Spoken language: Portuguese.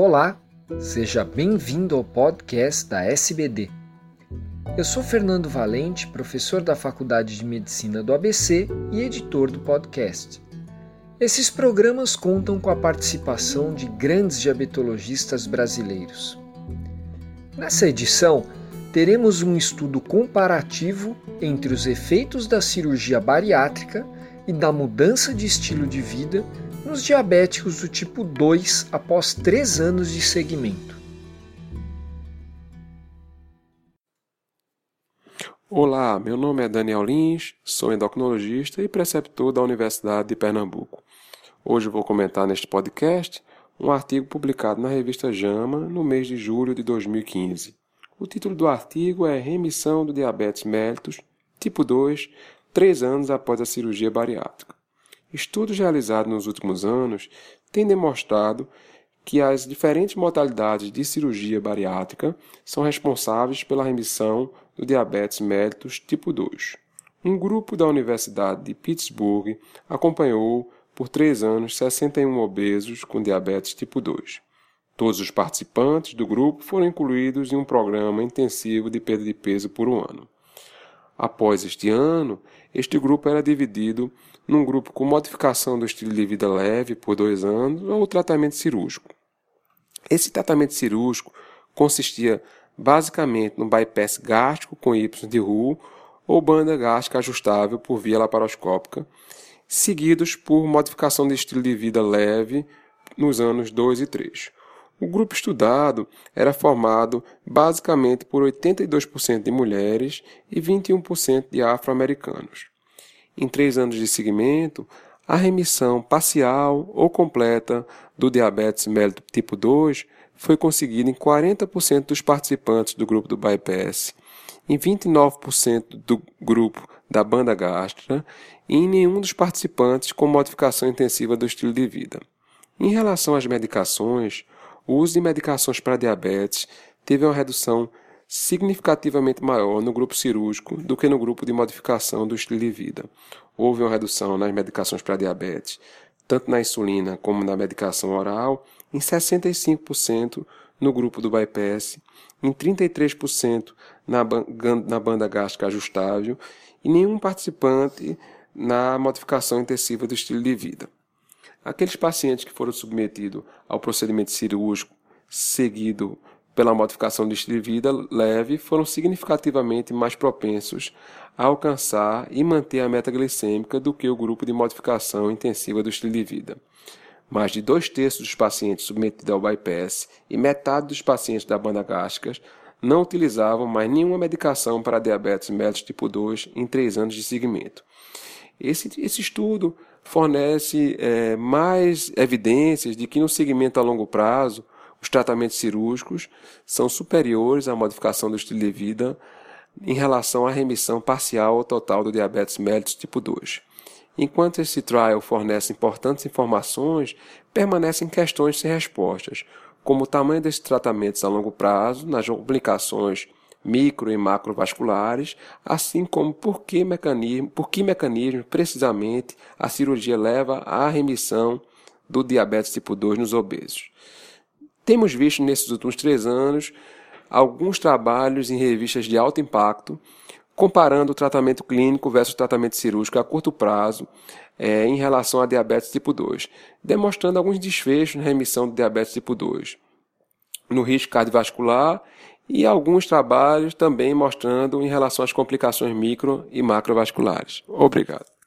Olá, seja bem-vindo ao podcast da SBD. Eu sou Fernando Valente, professor da Faculdade de Medicina do ABC e editor do podcast. Esses programas contam com a participação de grandes diabetologistas brasileiros. Nessa edição, teremos um estudo comparativo entre os efeitos da cirurgia bariátrica e da mudança de estilo de vida nos diabéticos do tipo 2 após 3 anos de segmento. Olá, meu nome é Daniel Lins, sou endocrinologista e preceptor da Universidade de Pernambuco. Hoje vou comentar neste podcast um artigo publicado na revista JAMA no mês de julho de 2015. O título do artigo é Remissão do diabetes mellitus tipo 2, três anos após a cirurgia bariátrica. Estudos realizados nos últimos anos têm demonstrado que as diferentes modalidades de cirurgia bariátrica são responsáveis pela remissão do diabetes mellitus tipo 2. Um grupo da Universidade de Pittsburgh acompanhou por três anos 61 obesos com diabetes tipo 2. Todos os participantes do grupo foram incluídos em um programa intensivo de perda de peso por um ano. Após este ano, este grupo era dividido num grupo com modificação do estilo de vida leve por dois anos ou tratamento cirúrgico. Esse tratamento cirúrgico consistia basicamente no bypass gástrico com Y de RU ou banda gástrica ajustável por via laparoscópica, seguidos por modificação de estilo de vida leve nos anos 2 e 3. O grupo estudado era formado basicamente por 82% de mulheres e 21% de afro-americanos. Em três anos de seguimento, a remissão parcial ou completa do diabetes mellitus tipo 2 foi conseguida em 40% dos participantes do grupo do bypass, em 29% do grupo da banda gástrica e em nenhum dos participantes com modificação intensiva do estilo de vida. Em relação às medicações, o uso de medicações para diabetes teve uma redução significativamente maior no grupo cirúrgico do que no grupo de modificação do estilo de vida. Houve uma redução nas medicações para diabetes, tanto na insulina como na medicação oral, em 65% no grupo do bypass, em 33% na, na banda gástrica ajustável e nenhum participante na modificação intensiva do estilo de vida. Aqueles pacientes que foram submetidos ao procedimento cirúrgico seguido pela modificação do estilo de vida leve foram significativamente mais propensos a alcançar e manter a meta glicêmica do que o grupo de modificação intensiva do estilo de vida. Mais de dois terços dos pacientes submetidos ao bypass e metade dos pacientes da banda gástrica não utilizavam mais nenhuma medicação para diabetes mellitus tipo 2 em três anos de seguimento. Esse, esse estudo fornece é, mais evidências de que no segmento a longo prazo os tratamentos cirúrgicos são superiores à modificação do estilo de vida em relação à remissão parcial ou total do diabetes mellitus tipo 2. Enquanto esse trial fornece importantes informações, permanecem questões sem respostas, como o tamanho desses tratamentos a longo prazo, nas complicações micro e macrovasculares, assim como por que mecanismo, por que mecanismo precisamente a cirurgia leva à remissão do diabetes tipo 2 nos obesos. Temos visto nesses últimos três anos alguns trabalhos em revistas de alto impacto comparando o tratamento clínico versus o tratamento cirúrgico a curto prazo é, em relação a diabetes tipo 2, demonstrando alguns desfechos na remissão do diabetes tipo 2, no risco cardiovascular e alguns trabalhos também mostrando em relação às complicações micro e macrovasculares. Obrigado.